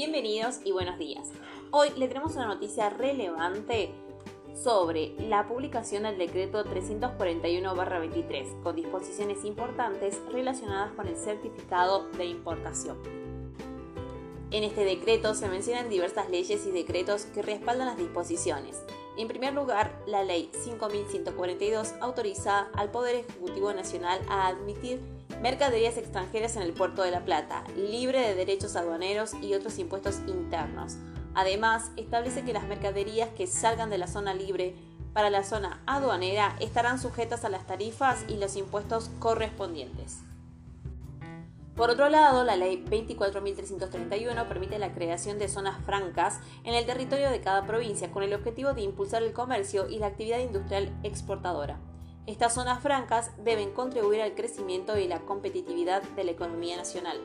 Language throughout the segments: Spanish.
bienvenidos y buenos días. Hoy le tenemos una noticia relevante sobre la publicación del decreto 341-23 con disposiciones importantes relacionadas con el certificado de importación. En este decreto se mencionan diversas leyes y decretos que respaldan las disposiciones. En primer lugar, la Ley 5142 autoriza al Poder Ejecutivo Nacional a admitir mercaderías extranjeras en el puerto de La Plata, libre de derechos aduaneros y otros impuestos internos. Además, establece que las mercaderías que salgan de la zona libre para la zona aduanera estarán sujetas a las tarifas y los impuestos correspondientes. Por otro lado, la ley 24.331 permite la creación de zonas francas en el territorio de cada provincia con el objetivo de impulsar el comercio y la actividad industrial exportadora. Estas zonas francas deben contribuir al crecimiento y la competitividad de la economía nacional.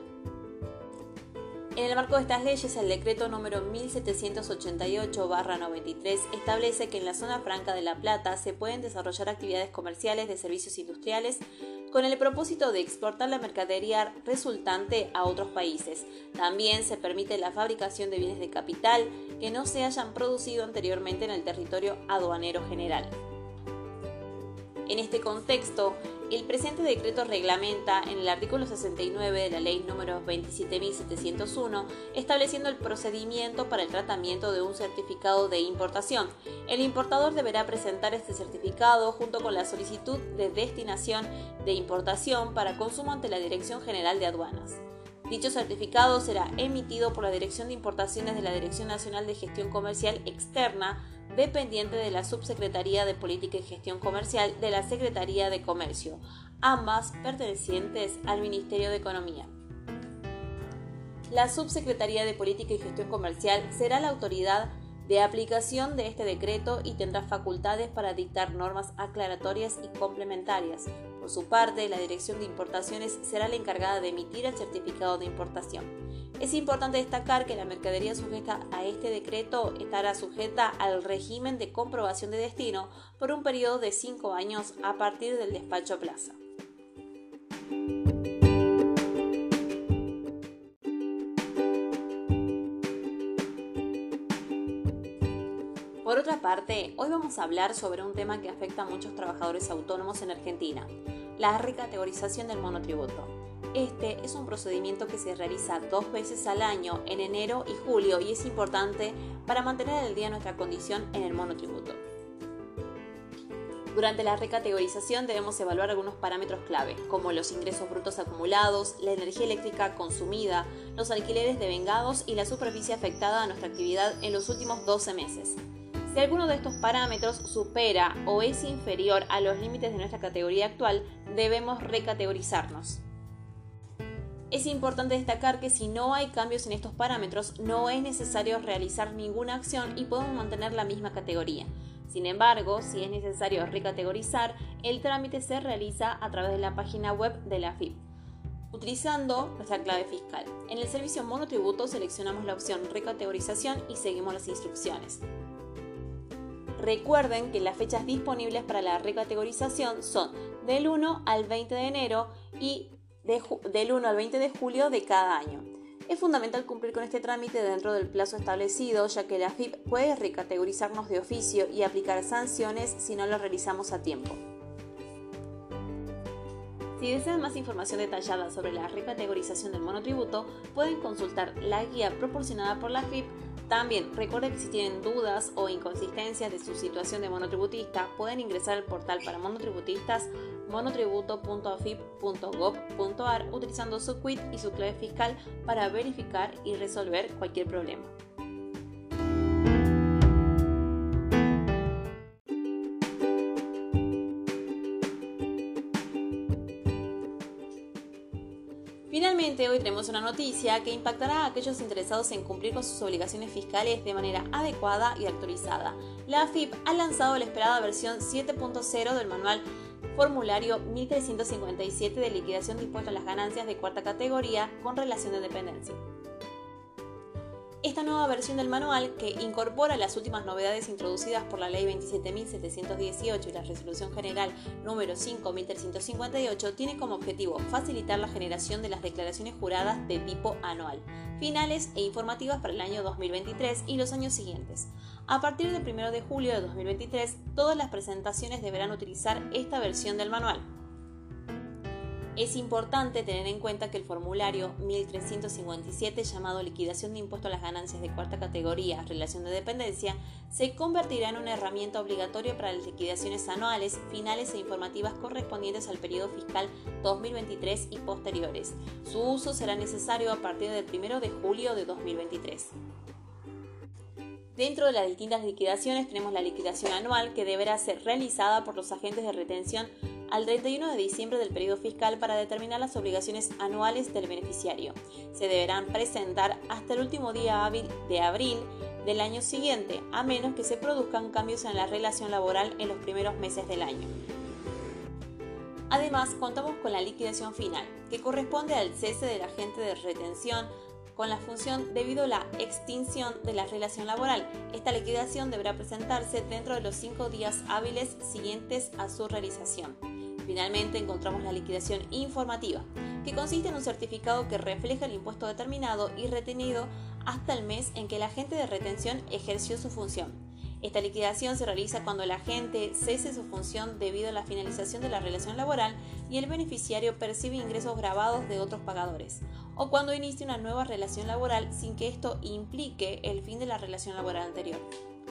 En el marco de estas leyes, el decreto número 1788-93 establece que en la zona franca de La Plata se pueden desarrollar actividades comerciales de servicios industriales con el propósito de exportar la mercadería resultante a otros países. También se permite la fabricación de bienes de capital que no se hayan producido anteriormente en el territorio aduanero general. En este contexto, el presente decreto reglamenta en el artículo 69 de la ley número 27.701 estableciendo el procedimiento para el tratamiento de un certificado de importación. El importador deberá presentar este certificado junto con la solicitud de destinación de importación para consumo ante la Dirección General de Aduanas. Dicho certificado será emitido por la Dirección de Importaciones de la Dirección Nacional de Gestión Comercial Externa dependiente de la Subsecretaría de Política y Gestión Comercial de la Secretaría de Comercio, ambas pertenecientes al Ministerio de Economía. La Subsecretaría de Política y Gestión Comercial será la autoridad de aplicación de este decreto y tendrá facultades para dictar normas aclaratorias y complementarias. Por su parte, la Dirección de Importaciones será la encargada de emitir el certificado de importación. Es importante destacar que la mercadería sujeta a este decreto estará sujeta al régimen de comprobación de destino por un periodo de cinco años a partir del despacho plaza. Por otra parte, hoy vamos a hablar sobre un tema que afecta a muchos trabajadores autónomos en Argentina, la recategorización del monotributo. Este es un procedimiento que se realiza dos veces al año, en enero y julio, y es importante para mantener al día nuestra condición en el monotributo. Durante la recategorización debemos evaluar algunos parámetros clave, como los ingresos brutos acumulados, la energía eléctrica consumida, los alquileres devengados y la superficie afectada a nuestra actividad en los últimos 12 meses. Si alguno de estos parámetros supera o es inferior a los límites de nuestra categoría actual, debemos recategorizarnos. Es importante destacar que si no hay cambios en estos parámetros, no es necesario realizar ninguna acción y podemos mantener la misma categoría. Sin embargo, si es necesario recategorizar, el trámite se realiza a través de la página web de la FIP utilizando nuestra clave fiscal. En el servicio monotributo seleccionamos la opción recategorización y seguimos las instrucciones. Recuerden que las fechas disponibles para la recategorización son del 1 al 20 de enero y del 1 al 20 de julio de cada año. Es fundamental cumplir con este trámite dentro del plazo establecido, ya que la FIP puede recategorizarnos de oficio y aplicar sanciones si no lo realizamos a tiempo. Si desean más información detallada sobre la recategorización del monotributo, pueden consultar la guía proporcionada por la FIP también recuerden que si tienen dudas o inconsistencias de su situación de monotributista, pueden ingresar al portal para monotributistas monotributo.afip.gov.ar utilizando su quit y su clave fiscal para verificar y resolver cualquier problema. Finalmente, hoy tenemos una noticia que impactará a aquellos interesados en cumplir con sus obligaciones fiscales de manera adecuada y actualizada. La AFIP ha lanzado la esperada versión 7.0 del manual formulario 1357 de liquidación de a las ganancias de cuarta categoría con relación de dependencia. Esta nueva versión del manual, que incorpora las últimas novedades introducidas por la Ley 27.718 y la Resolución General número 5.358, tiene como objetivo facilitar la generación de las declaraciones juradas de tipo anual, finales e informativas para el año 2023 y los años siguientes. A partir del 1 de julio de 2023, todas las presentaciones deberán utilizar esta versión del manual. Es importante tener en cuenta que el formulario 1357 llamado Liquidación de Impuesto a las Ganancias de Cuarta Categoría, Relación de Dependencia, se convertirá en una herramienta obligatoria para las liquidaciones anuales, finales e informativas correspondientes al periodo fiscal 2023 y posteriores. Su uso será necesario a partir del 1 de julio de 2023. Dentro de las distintas liquidaciones tenemos la liquidación anual que deberá ser realizada por los agentes de retención al 31 de diciembre del periodo fiscal para determinar las obligaciones anuales del beneficiario. Se deberán presentar hasta el último día hábil de abril del año siguiente, a menos que se produzcan cambios en la relación laboral en los primeros meses del año. Además, contamos con la liquidación final, que corresponde al cese del agente de retención con la función debido a la extinción de la relación laboral. Esta liquidación deberá presentarse dentro de los cinco días hábiles siguientes a su realización. Finalmente encontramos la liquidación informativa, que consiste en un certificado que refleja el impuesto determinado y retenido hasta el mes en que el agente de retención ejerció su función. Esta liquidación se realiza cuando el agente cese su función debido a la finalización de la relación laboral y el beneficiario percibe ingresos grabados de otros pagadores, o cuando inicia una nueva relación laboral sin que esto implique el fin de la relación laboral anterior.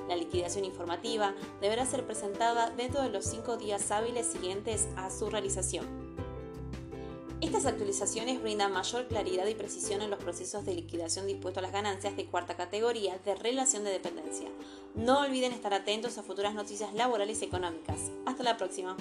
La liquidación informativa deberá ser presentada dentro de los cinco días hábiles siguientes a su realización. Estas actualizaciones brindan mayor claridad y precisión en los procesos de liquidación dispuestos a las ganancias de cuarta categoría de relación de dependencia. No olviden estar atentos a futuras noticias laborales y económicas. Hasta la próxima.